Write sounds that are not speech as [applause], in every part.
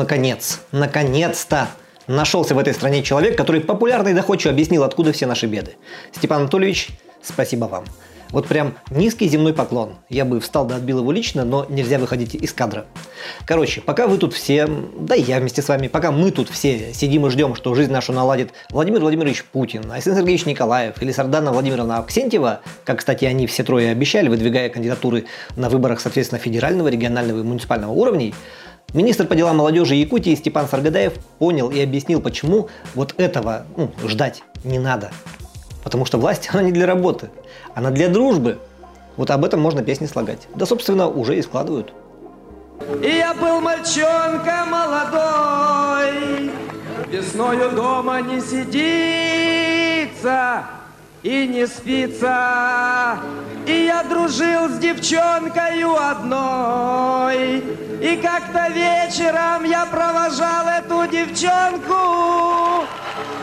Наконец, наконец-то нашелся в этой стране человек, который популярно и доходчиво объяснил, откуда все наши беды. Степан Анатольевич, спасибо вам. Вот прям низкий земной поклон. Я бы встал да отбил его лично, но нельзя выходить из кадра. Короче, пока вы тут все, да и я вместе с вами, пока мы тут все сидим и ждем, что жизнь нашу наладит Владимир Владимирович Путин, Александр Сергеевич Николаев или Сардана Владимировна Аксентьева, как, кстати, они все трое обещали, выдвигая кандидатуры на выборах, соответственно, федерального, регионального и муниципального уровней, Министр по делам молодежи Якутии Степан Саргадаев понял и объяснил, почему вот этого ну, ждать не надо. Потому что власть, [laughs] она не для работы, она для дружбы. Вот об этом можно песни слагать. Да, собственно, уже и складывают. И я был мальчонка молодой, Весною дома не сидится и не спится. И я дружил с девчонкою одной. И как-то вечером я провожал эту девчонку,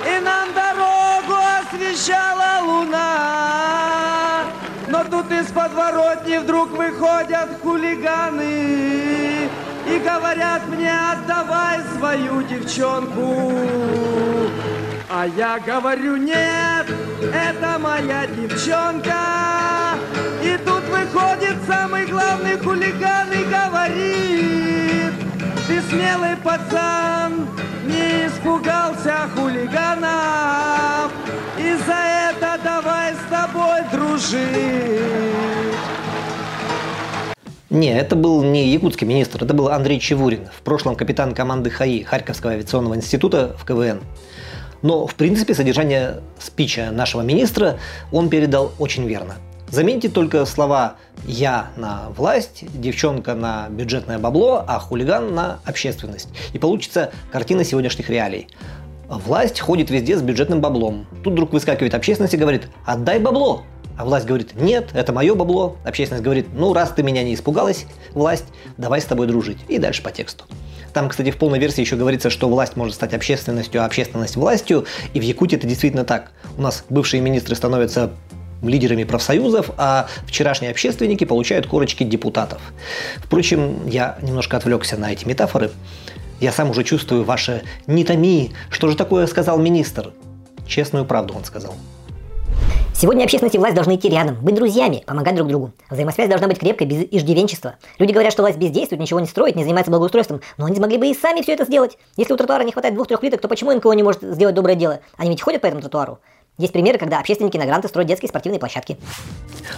И нам дорогу освещала луна. Но тут из подворотни вдруг выходят хулиганы И говорят мне, отдавай свою девчонку. А я говорю, нет, это моя девчонка. И тут выходит самый главный хулиган и говорит, ты смелый пацан, не испугался хулиганов, и за это давай с тобой дружить. Не, это был не якутский министр, это был Андрей Чевурин, в прошлом капитан команды ХАИ Харьковского авиационного института в КВН. Но, в принципе, содержание спича нашего министра он передал очень верно. Заметьте только слова «я» на власть, девчонка на бюджетное бабло, а хулиган на общественность. И получится картина сегодняшних реалий. Власть ходит везде с бюджетным баблом. Тут вдруг выскакивает общественность и говорит «отдай бабло». А власть говорит «нет, это мое бабло». Общественность говорит «ну раз ты меня не испугалась, власть, давай с тобой дружить». И дальше по тексту. Там, кстати, в полной версии еще говорится, что власть может стать общественностью, а общественность властью. И в Якутии это действительно так. У нас бывшие министры становятся лидерами профсоюзов, а вчерашние общественники получают корочки депутатов. Впрочем, я немножко отвлекся на эти метафоры. Я сам уже чувствую ваше «не томи», что же такое сказал министр? Честную правду он сказал. Сегодня общественность и власть должны идти рядом, быть друзьями, помогать друг другу. Взаимосвязь должна быть крепкой, без иждивенчества. Люди говорят, что власть бездействует, ничего не строит, не занимается благоустройством, но они смогли бы и сами все это сделать. Если у тротуара не хватает двух-трех плиток, то почему НКО не может сделать доброе дело? Они ведь ходят по этому тротуару. Есть примеры, когда общественники на гранты строят детские спортивные площадки.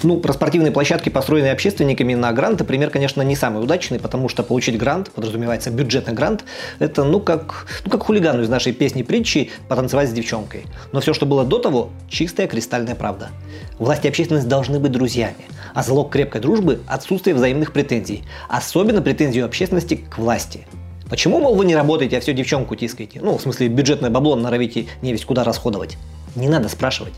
Ну, про спортивные площадки, построенные общественниками на гранты, пример, конечно, не самый удачный, потому что получить грант, подразумевается бюджетный грант, это ну как, ну как хулигану из нашей песни притчи потанцевать с девчонкой. Но все, что было до того, чистая кристальная правда. Власть и общественность должны быть друзьями, а залог крепкой дружбы – отсутствие взаимных претензий, особенно претензий общественности к власти. Почему, мол, вы не работаете, а все девчонку тискаете? Ну, в смысле, бюджетное бабло норовите не весь куда расходовать. Не надо спрашивать.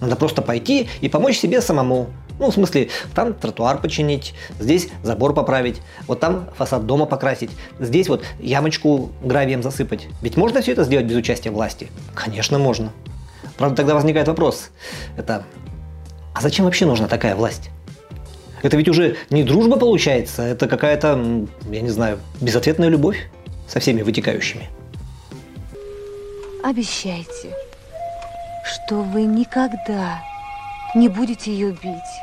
Надо просто пойти и помочь себе самому. Ну, в смысле, там тротуар починить, здесь забор поправить, вот там фасад дома покрасить, здесь вот ямочку гравием засыпать. Ведь можно все это сделать без участия власти? Конечно, можно. Правда, тогда возникает вопрос. Это, а зачем вообще нужна такая власть? Это ведь уже не дружба получается, это какая-то, я не знаю, безответная любовь со всеми вытекающими. Обещайте, что вы никогда не будете ее бить.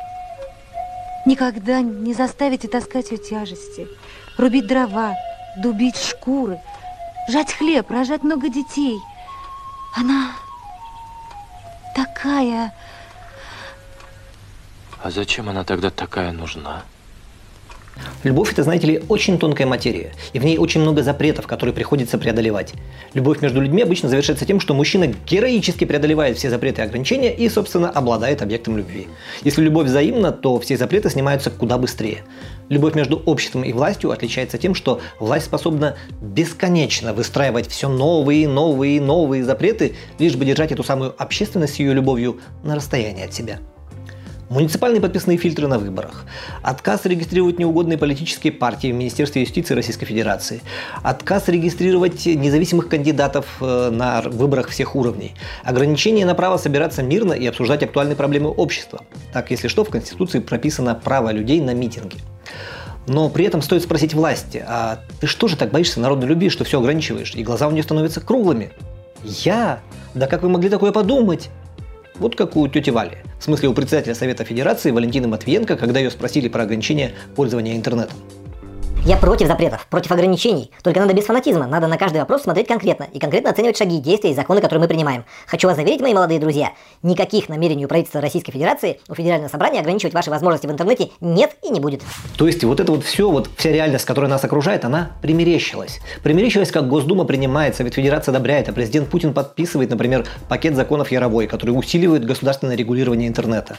Никогда не заставите таскать ее тяжести, рубить дрова, дубить шкуры, жать хлеб, рожать много детей. Она такая... А зачем она тогда такая нужна? Любовь – это, знаете ли, очень тонкая материя, и в ней очень много запретов, которые приходится преодолевать. Любовь между людьми обычно завершается тем, что мужчина героически преодолевает все запреты и ограничения и, собственно, обладает объектом любви. Если любовь взаимна, то все запреты снимаются куда быстрее. Любовь между обществом и властью отличается тем, что власть способна бесконечно выстраивать все новые, новые, новые запреты, лишь бы держать эту самую общественность с ее любовью на расстоянии от себя. Муниципальные подписные фильтры на выборах, отказ регистрировать неугодные политические партии в Министерстве юстиции Российской Федерации, отказ регистрировать независимых кандидатов э, на выборах всех уровней, ограничение на право собираться мирно и обсуждать актуальные проблемы общества. Так, если что, в Конституции прописано право людей на митинги. Но при этом стоит спросить власти, а ты что же так боишься народной любви, что все ограничиваешь, и глаза у нее становятся круглыми? Я? Да как вы могли такое подумать? Вот как у тети Вали. В смысле, у председателя Совета Федерации Валентины Матвиенко, когда ее спросили про ограничение пользования интернетом. Я против запретов, против ограничений. Только надо без фанатизма. Надо на каждый вопрос смотреть конкретно и конкретно оценивать шаги, действия и законы, которые мы принимаем. Хочу вас заверить, мои молодые друзья, никаких намерений у правительства Российской Федерации, у Федерального собрания ограничивать ваши возможности в интернете нет и не будет. То есть вот это вот все, вот вся реальность, которая нас окружает, она примерещилась. Примерещилась, как Госдума принимает, Совет Федерации одобряет, а президент Путин подписывает, например, пакет законов Яровой, который усиливает государственное регулирование интернета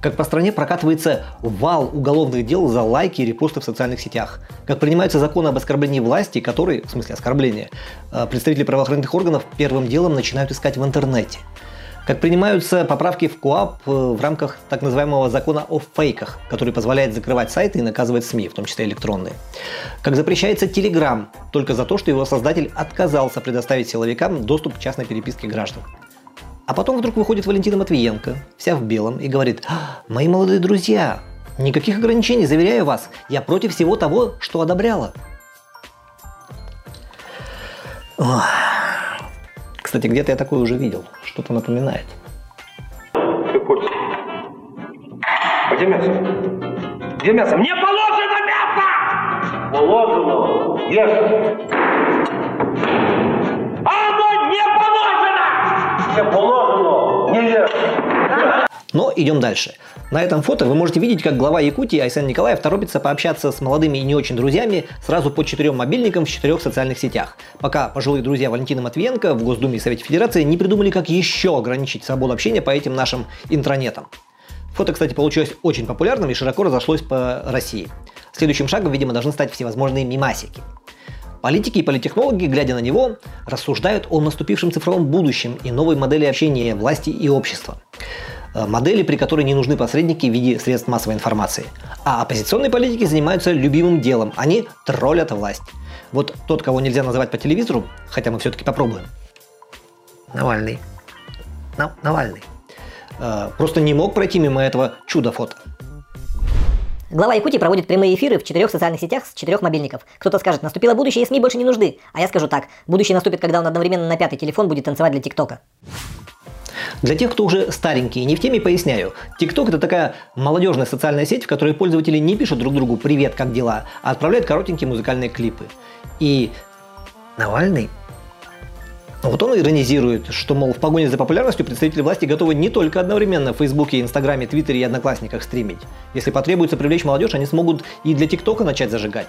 как по стране прокатывается вал уголовных дел за лайки и репосты в социальных сетях, как принимаются законы об оскорблении власти, которые, в смысле оскорбления, э, представители правоохранительных органов первым делом начинают искать в интернете, как принимаются поправки в КОАП э, в рамках так называемого закона о фейках, который позволяет закрывать сайты и наказывать СМИ, в том числе электронные. Как запрещается Телеграм только за то, что его создатель отказался предоставить силовикам доступ к частной переписке граждан. А потом вдруг выходит Валентина Матвиенко, вся в белом, и говорит, «А, мои молодые друзья, никаких ограничений, заверяю вас, я против всего того, что одобряла. Кстати, где-то я такое уже видел, что-то напоминает. Ты хочешь? Где мясо? Где мясо? Мне положено мясо! Положено? Ешь! Не положено! Не! Но идем дальше. На этом фото вы можете видеть, как глава Якутии Айсен Николаев торопится пообщаться с молодыми и не очень друзьями сразу по четырем мобильникам в четырех социальных сетях, пока пожилые друзья Валентина Матвиенко в Госдуме и Совете Федерации не придумали, как еще ограничить свободу общения по этим нашим интранетам. Фото, кстати, получилось очень популярным и широко разошлось по России. Следующим шагом, видимо, должны стать всевозможные мимасики. Политики и политтехнологи, глядя на него, рассуждают о наступившем цифровом будущем и новой модели общения власти и общества. Э, модели, при которой не нужны посредники в виде средств массовой информации. А оппозиционные политики занимаются любимым делом. Они троллят власть. Вот тот, кого нельзя называть по телевизору, хотя мы все-таки попробуем. Навальный. На- Навальный. Э, просто не мог пройти мимо этого чудо-фото. Глава Якутии проводит прямые эфиры в четырех социальных сетях с четырех мобильников. Кто-то скажет, наступило будущее, и СМИ больше не нужны. А я скажу так, будущее наступит, когда он одновременно на пятый телефон будет танцевать для ТикТока. Для тех, кто уже старенький и не в теме, поясняю. TikTok это такая молодежная социальная сеть, в которой пользователи не пишут друг другу «Привет, как дела?», а отправляют коротенькие музыкальные клипы. И Навальный вот он иронизирует, что, мол, в погоне за популярностью представители власти готовы не только одновременно в Фейсбуке, Инстаграме, Твиттере и Одноклассниках стримить. Если потребуется привлечь молодежь, они смогут и для ТикТока начать зажигать.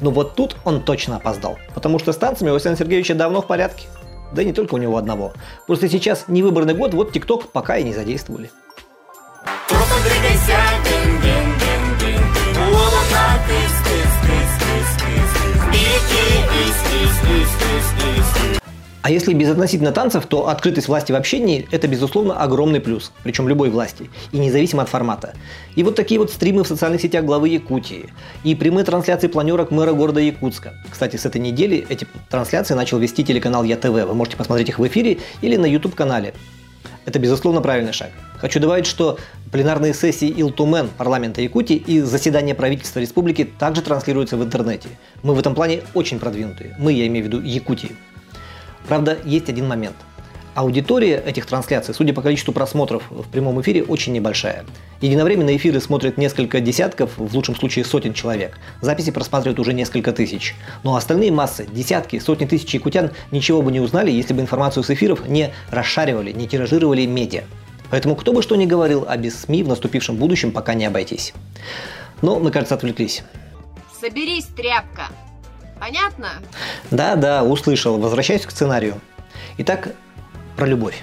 Но вот тут он точно опоздал, потому что с танцами у Александра Сергеевича давно в порядке. Да и не только у него одного. Просто сейчас не выборный год, вот ТикТок пока и не задействовали. Беги, А если без относительно танцев, то открытость власти в общении – это, безусловно, огромный плюс, причем любой власти, и независимо от формата. И вот такие вот стримы в социальных сетях главы Якутии, и прямые трансляции планерок мэра города Якутска. Кстати, с этой недели эти трансляции начал вести телеканал ЯТВ, вы можете посмотреть их в эфире или на YouTube-канале. Это, безусловно, правильный шаг. Хочу добавить, что пленарные сессии Илтумен парламента Якутии и заседания правительства республики также транслируются в интернете. Мы в этом плане очень продвинутые. Мы, я имею в виду Якутии. Правда, есть один момент. Аудитория этих трансляций, судя по количеству просмотров в прямом эфире, очень небольшая. Единовременно эфиры смотрят несколько десятков, в лучшем случае сотен человек. Записи просматривают уже несколько тысяч. Но остальные массы, десятки, сотни тысяч якутян ничего бы не узнали, если бы информацию с эфиров не расшаривали, не тиражировали медиа. Поэтому кто бы что ни говорил, а без СМИ в наступившем будущем пока не обойтись. Но мы, кажется, отвлеклись. Соберись, тряпка. Понятно? Да, да, услышал. Возвращаюсь к сценарию. Итак, про любовь.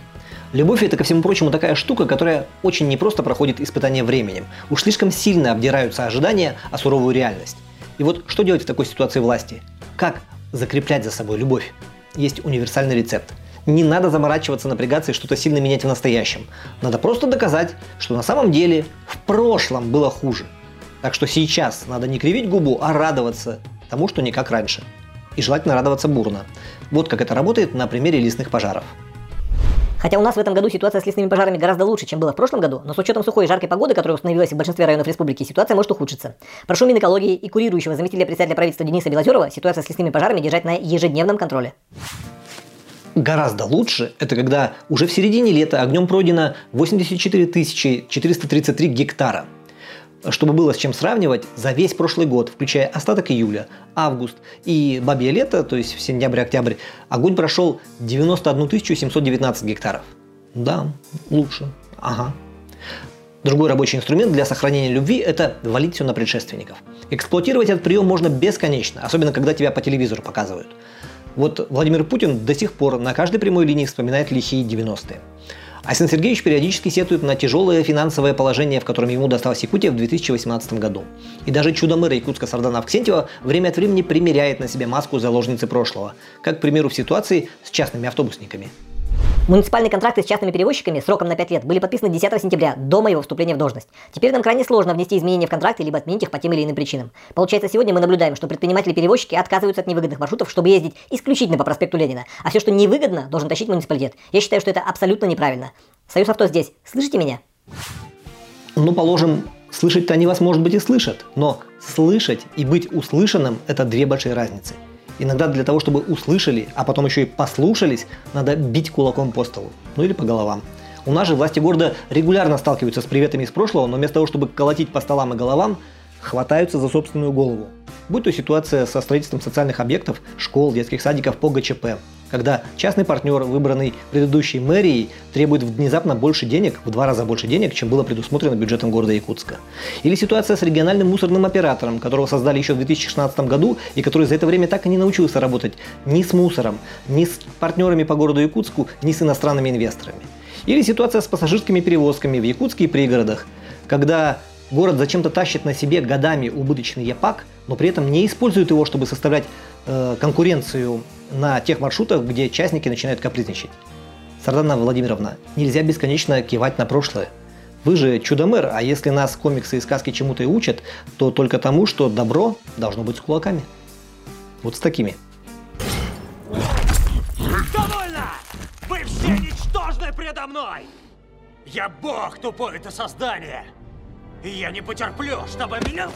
Любовь это, ко всему прочему, такая штука, которая очень непросто проходит испытание временем. Уж слишком сильно обдираются ожидания, а суровую реальность. И вот что делать в такой ситуации власти? Как закреплять за собой любовь? Есть универсальный рецепт. Не надо заморачиваться, напрягаться и что-то сильно менять в настоящем. Надо просто доказать, что на самом деле в прошлом было хуже. Так что сейчас надо не кривить губу, а радоваться тому, что не как раньше. И желательно радоваться бурно. Вот как это работает на примере лесных пожаров. Хотя у нас в этом году ситуация с лесными пожарами гораздо лучше, чем было в прошлом году, но с учетом сухой и жаркой погоды, которая установилась в большинстве районов республики, ситуация может ухудшиться. Прошу Минэкологии и курирующего заместителя председателя правительства Дениса Белозерова ситуацию с лесными пожарами держать на ежедневном контроле. Гораздо лучше – это когда уже в середине лета огнем пройдено 84 433 гектара. Чтобы было с чем сравнивать, за весь прошлый год, включая остаток июля, август и бабье лето, то есть сентябрь-октябрь, огонь прошел 91 719 гектаров. Да, лучше. Ага. Другой рабочий инструмент для сохранения любви – это валить все на предшественников. Эксплуатировать этот прием можно бесконечно, особенно когда тебя по телевизору показывают. Вот Владимир Путин до сих пор на каждой прямой линии вспоминает лихие 90-е. Айсен Сергеевич периодически сетует на тяжелое финансовое положение, в котором ему досталась Якутия в 2018 году. И даже чудо-мэра Якутска Сардана Авксентьева время от времени примеряет на себя маску заложницы прошлого, как, к примеру, в ситуации с частными автобусниками. Муниципальные контракты с частными перевозчиками сроком на 5 лет были подписаны 10 сентября, до моего вступления в должность. Теперь нам крайне сложно внести изменения в контракты, либо отменить их по тем или иным причинам. Получается, сегодня мы наблюдаем, что предприниматели-перевозчики отказываются от невыгодных маршрутов, чтобы ездить исключительно по проспекту Ленина, а все, что невыгодно, должен тащить муниципалитет. Я считаю, что это абсолютно неправильно. Союз авто здесь. Слышите меня? Ну, положим, слышать-то они вас, может быть, и слышат, но слышать и быть услышанным – это две большие разницы. Иногда для того, чтобы услышали, а потом еще и послушались, надо бить кулаком по столу. Ну или по головам. У нас же власти города регулярно сталкиваются с приветами из прошлого, но вместо того, чтобы колотить по столам и головам, хватаются за собственную голову. Будь то ситуация со строительством социальных объектов, школ, детских садиков по ГЧП, когда частный партнер, выбранный предыдущей мэрией, требует внезапно больше денег, в два раза больше денег, чем было предусмотрено бюджетом города Якутска. Или ситуация с региональным мусорным оператором, которого создали еще в 2016 году и который за это время так и не научился работать ни с мусором, ни с партнерами по городу Якутску, ни с иностранными инвесторами. Или ситуация с пассажирскими перевозками в Якутске и пригородах, когда город зачем-то тащит на себе годами убыточный ЯПАК, но при этом не использует его, чтобы составлять конкуренцию на тех маршрутах, где частники начинают капризничать. Сардана Владимировна, нельзя бесконечно кивать на прошлое. Вы же чудо-мэр, а если нас комиксы и сказки чему-то и учат, то только тому, что добро должно быть с кулаками. Вот с такими. Довольно! Вы все ничтожны предо мной! Я бог тупое это создание! И я не потерплю, чтобы меня...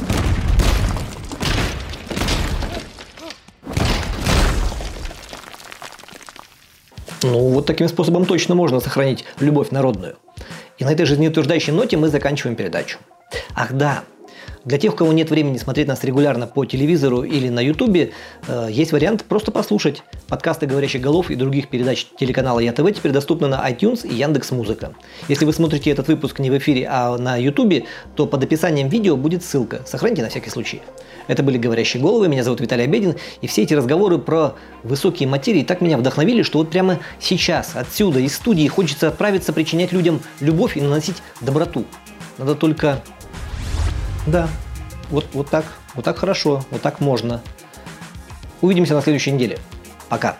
Ну, вот таким способом точно можно сохранить любовь народную. И на этой жизнеутверждающей ноте мы заканчиваем передачу. Ах да, для тех, у кого нет времени смотреть нас регулярно по телевизору или на ютубе, э, есть вариант просто послушать. Подкасты «Говорящих голов» и других передач телеканала ЯТВ теперь доступны на iTunes и Яндекс Музыка. Если вы смотрите этот выпуск не в эфире, а на ютубе, то под описанием видео будет ссылка. Сохраните на всякий случай. Это были «Говорящие головы», меня зовут Виталий Обедин, и все эти разговоры про высокие материи так меня вдохновили, что вот прямо сейчас, отсюда, из студии хочется отправиться причинять людям любовь и наносить доброту. Надо только... Да, вот, вот так, вот так хорошо, вот так можно. Увидимся на следующей неделе. Пока.